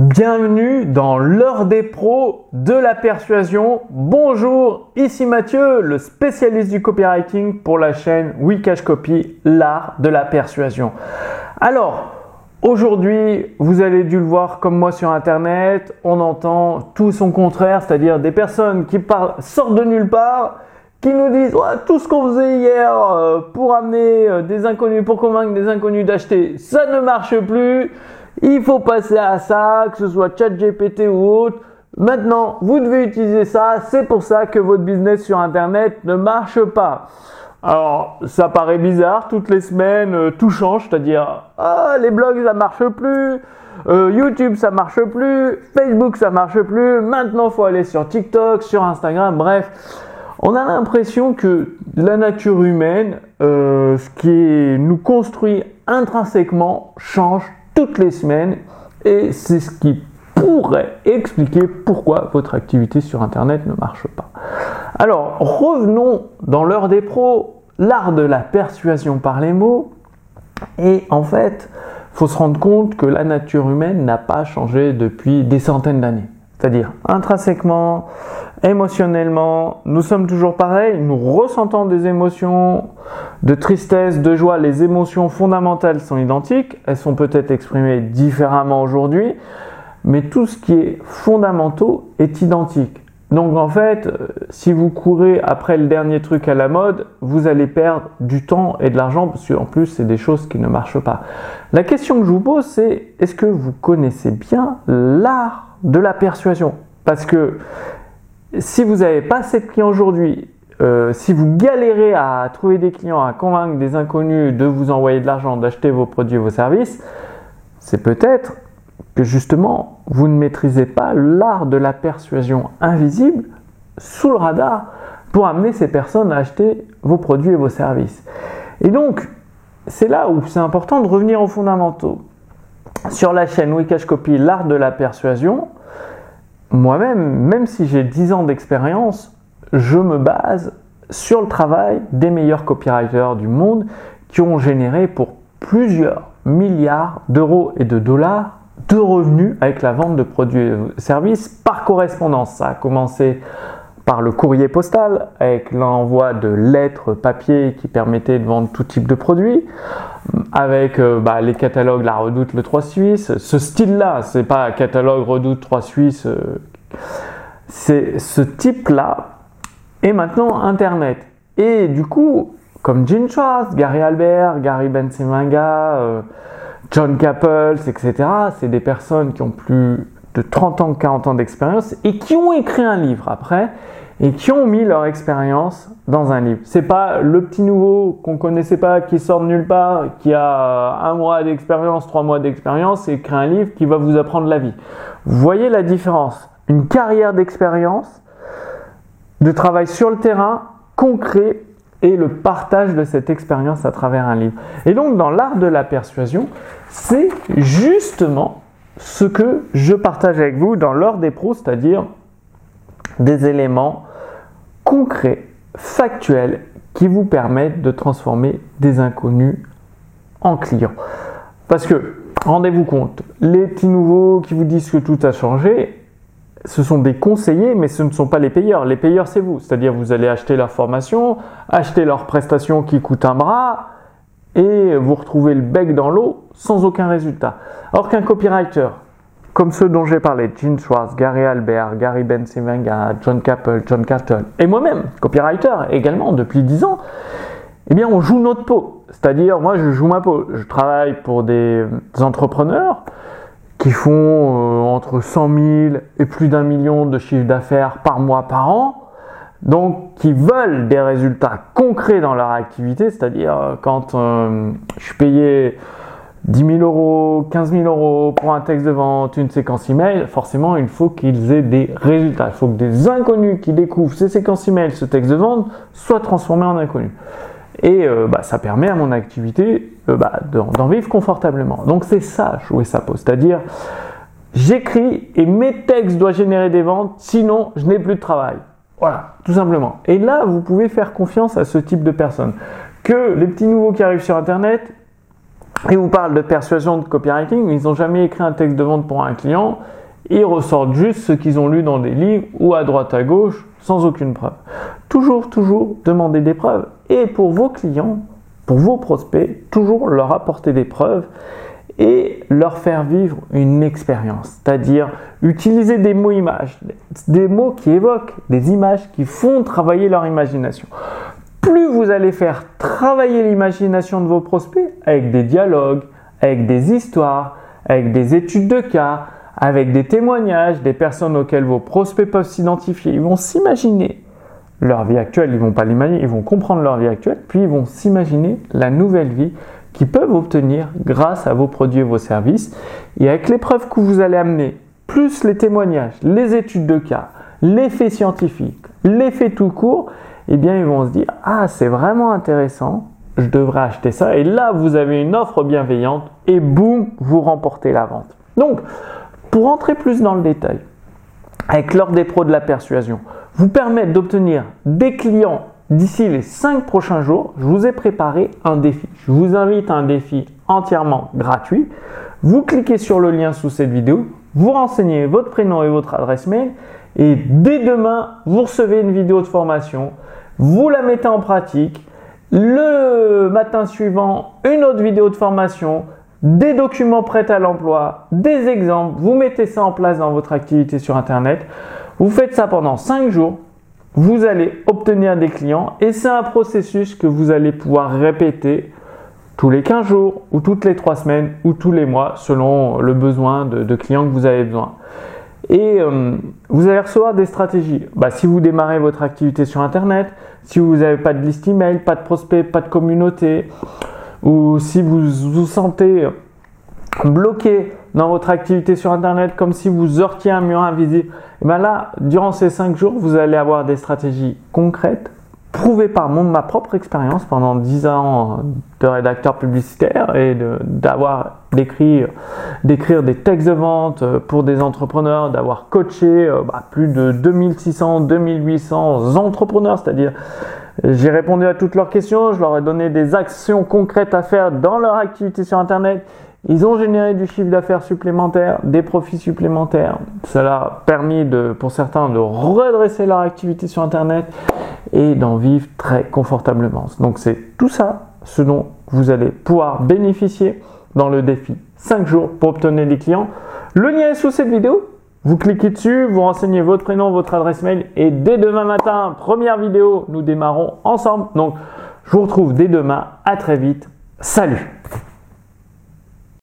Bienvenue dans l'heure des pros de la persuasion. Bonjour, ici Mathieu, le spécialiste du copywriting pour la chaîne Wikash Copy, l'art de la persuasion. Alors, aujourd'hui, vous avez dû le voir comme moi sur internet, on entend tout son contraire, c'est-à-dire des personnes qui sortent de nulle part qui nous disent tout ce qu'on faisait hier euh, pour amener euh, des inconnus, pour convaincre des inconnus d'acheter, ça ne marche plus. Il faut passer à ça, que ce soit ChatGPT ou autre. Maintenant, vous devez utiliser ça. C'est pour ça que votre business sur Internet ne marche pas. Alors, ça paraît bizarre. Toutes les semaines, euh, tout change. C'est-à-dire, ah, les blogs, ça marche plus. YouTube, ça marche plus. Facebook, ça marche plus. Maintenant, il faut aller sur TikTok, sur Instagram. Bref. On a l'impression que la nature humaine, euh, ce qui nous construit intrinsèquement, change toutes les semaines et c'est ce qui pourrait expliquer pourquoi votre activité sur Internet ne marche pas. Alors, revenons dans l'heure des pros, l'art de la persuasion par les mots. Et en fait, faut se rendre compte que la nature humaine n'a pas changé depuis des centaines d'années. C'est-à-dire intrinsèquement, émotionnellement, nous sommes toujours pareils, nous ressentons des émotions de tristesse, de joie, les émotions fondamentales sont identiques, elles sont peut-être exprimées différemment aujourd'hui, mais tout ce qui est fondamental est identique. Donc en fait, euh, si vous courez après le dernier truc à la mode, vous allez perdre du temps et de l'argent parce qu'en plus c'est des choses qui ne marchent pas. La question que je vous pose c'est est-ce que vous connaissez bien l'art de la persuasion? Parce que si vous n'avez pas assez de clients aujourd'hui, euh, si vous galérez à trouver des clients, à convaincre des inconnus de vous envoyer de l'argent, d'acheter vos produits et vos services, c'est peut-être que justement vous ne maîtrisez pas l'art de la persuasion invisible sous le radar pour amener ces personnes à acheter vos produits et vos services. Et donc, c'est là où c'est important de revenir aux fondamentaux. Sur la chaîne Wikash Copy, l'art de la persuasion, moi-même, même si j'ai 10 ans d'expérience, je me base sur le travail des meilleurs copywriters du monde qui ont généré pour plusieurs milliards d'euros et de dollars de revenus avec la vente de produits et services par correspondance. Ça a commencé par le courrier postal avec l'envoi de lettres papier qui permettait de vendre tout type de produits, avec euh, bah, les catalogues La Redoute, le 3 Suisse, ce style-là, c'est pas catalogue Redoute 3 Suisse, euh, c'est ce type-là, et maintenant Internet. Et du coup, comme Gene Schwartz, Gary Albert, Gary Bensemanga, euh, John Capels, etc., c'est des personnes qui ont plus de 30 ans, 40 ans d'expérience et qui ont écrit un livre après et qui ont mis leur expérience dans un livre. C'est pas le petit nouveau qu'on connaissait pas, qui sort de nulle part, qui a un mois d'expérience, trois mois d'expérience et écrit un livre qui va vous apprendre la vie. Vous voyez la différence Une carrière d'expérience, de travail sur le terrain, concret et le partage de cette expérience à travers un livre. Et donc dans l'art de la persuasion, c'est justement ce que je partage avec vous dans l'ordre des pros, c'est-à-dire des éléments concrets, factuels, qui vous permettent de transformer des inconnus en clients. Parce que, rendez-vous compte, les petits nouveaux qui vous disent que tout a changé, ce sont des conseillers, mais ce ne sont pas les payeurs. Les payeurs, c'est vous. C'est-à-dire, vous allez acheter leur formation, acheter leurs prestations qui coûtent un bras, et vous retrouvez le bec dans l'eau sans aucun résultat. Alors qu'un copywriter, comme ceux dont j'ai parlé, Gene Schwartz, Gary Albert, Gary Bensimenga, John Capel, John Carton, et moi-même, copywriter également depuis 10 ans, eh bien on joue notre peau. C'est-à-dire, moi je joue ma peau. Je travaille pour des entrepreneurs qui font euh, entre 100 000 et plus d'un million de chiffre d'affaires par mois, par an. Donc, qui veulent des résultats concrets dans leur activité, c'est-à-dire euh, quand euh, je suis payé 10 000 euros, 15 000 euros pour un texte de vente, une séquence email, forcément, il faut qu'ils aient des résultats. Il faut que des inconnus qui découvrent ces séquences email, ce texte de vente, soient transformés en inconnus. Et euh, bah, ça permet à mon activité euh, bah, d'en vivre confortablement. Donc c'est ça, jouer sa peau. C'est-à-dire, j'écris et mes textes doivent générer des ventes, sinon je n'ai plus de travail. Voilà, tout simplement. Et là, vous pouvez faire confiance à ce type de personnes. Que les petits nouveaux qui arrivent sur Internet, ils vous parlent de persuasion, de copywriting, mais ils n'ont jamais écrit un texte de vente pour un client. Ils ressortent juste ce qu'ils ont lu dans des livres ou à droite à gauche sans aucune preuve. Toujours, toujours demander des preuves. Et pour vos clients, pour vos prospects, toujours leur apporter des preuves et leur faire vivre une expérience. C'est-à-dire utiliser des mots images, des mots qui évoquent des images qui font travailler leur imagination. Plus vous allez faire travailler l'imagination de vos prospects avec des dialogues, avec des histoires, avec des études de cas, avec des témoignages des personnes auxquelles vos prospects peuvent s'identifier. Ils vont s'imaginer leur vie actuelle, ils vont pas l'imaginer, ils vont comprendre leur vie actuelle, puis ils vont s'imaginer la nouvelle vie qu'ils peuvent obtenir grâce à vos produits et vos services. Et avec les preuves que vous allez amener, plus les témoignages, les études de cas, les faits scientifiques, les faits tout court, eh bien ils vont se dire ah c'est vraiment intéressant, je devrais acheter ça. Et là vous avez une offre bienveillante et boum vous remportez la vente. Donc pour entrer plus dans le détail, avec l'ordre des pros de la persuasion, vous permettre d'obtenir des clients d'ici les 5 prochains jours, je vous ai préparé un défi. Je vous invite à un défi entièrement gratuit. Vous cliquez sur le lien sous cette vidéo, vous renseignez votre prénom et votre adresse mail et dès demain, vous recevez une vidéo de formation, vous la mettez en pratique. Le matin suivant, une autre vidéo de formation, des documents prêts à l'emploi, des exemples, vous mettez ça en place dans votre activité sur Internet. Vous faites ça pendant 5 jours, vous allez obtenir des clients et c'est un processus que vous allez pouvoir répéter tous les 15 jours ou toutes les 3 semaines ou tous les mois selon le besoin de, clients que vous avez besoin. Et euh, vous allez recevoir des stratégies. Bah, si vous démarrez votre activité sur Internet, si vous n'avez pas de liste email, pas de prospects, pas de communauté, ou si vous vous sentez bloqué dans votre activité sur Internet comme si vous heurtiez un mur invisible, et eh bien là, durant ces 5 jours, vous allez avoir des stratégies concrètes, prouvées par mon, ma propre expérience pendant 10 ans de rédacteur publicitaire et d'avoir d'écrire, des textes de vente pour des entrepreneurs, d'avoir coaché euh, bah, plus de 2600, 2800 entrepreneurs, c'est-à-dire j'ai répondu à toutes leurs questions, je leur ai donné des actions concrètes à faire dans leur activité sur Internet. Ils ont généré du chiffre d'affaires supplémentaire, des profits supplémentaires. Cela a permis de, pour certains de redresser leur activité sur Internet et d'en vivre très confortablement. Donc c'est tout ça ce dont vous allez pouvoir bénéficier dans le défi 5 jours pour obtenir des clients. Le lien est sous cette vidéo. Vous cliquez dessus, vous renseignez votre prénom, votre adresse mail et dès demain matin, première vidéo, nous démarrons ensemble. Donc, je vous retrouve dès demain. À très vite. Salut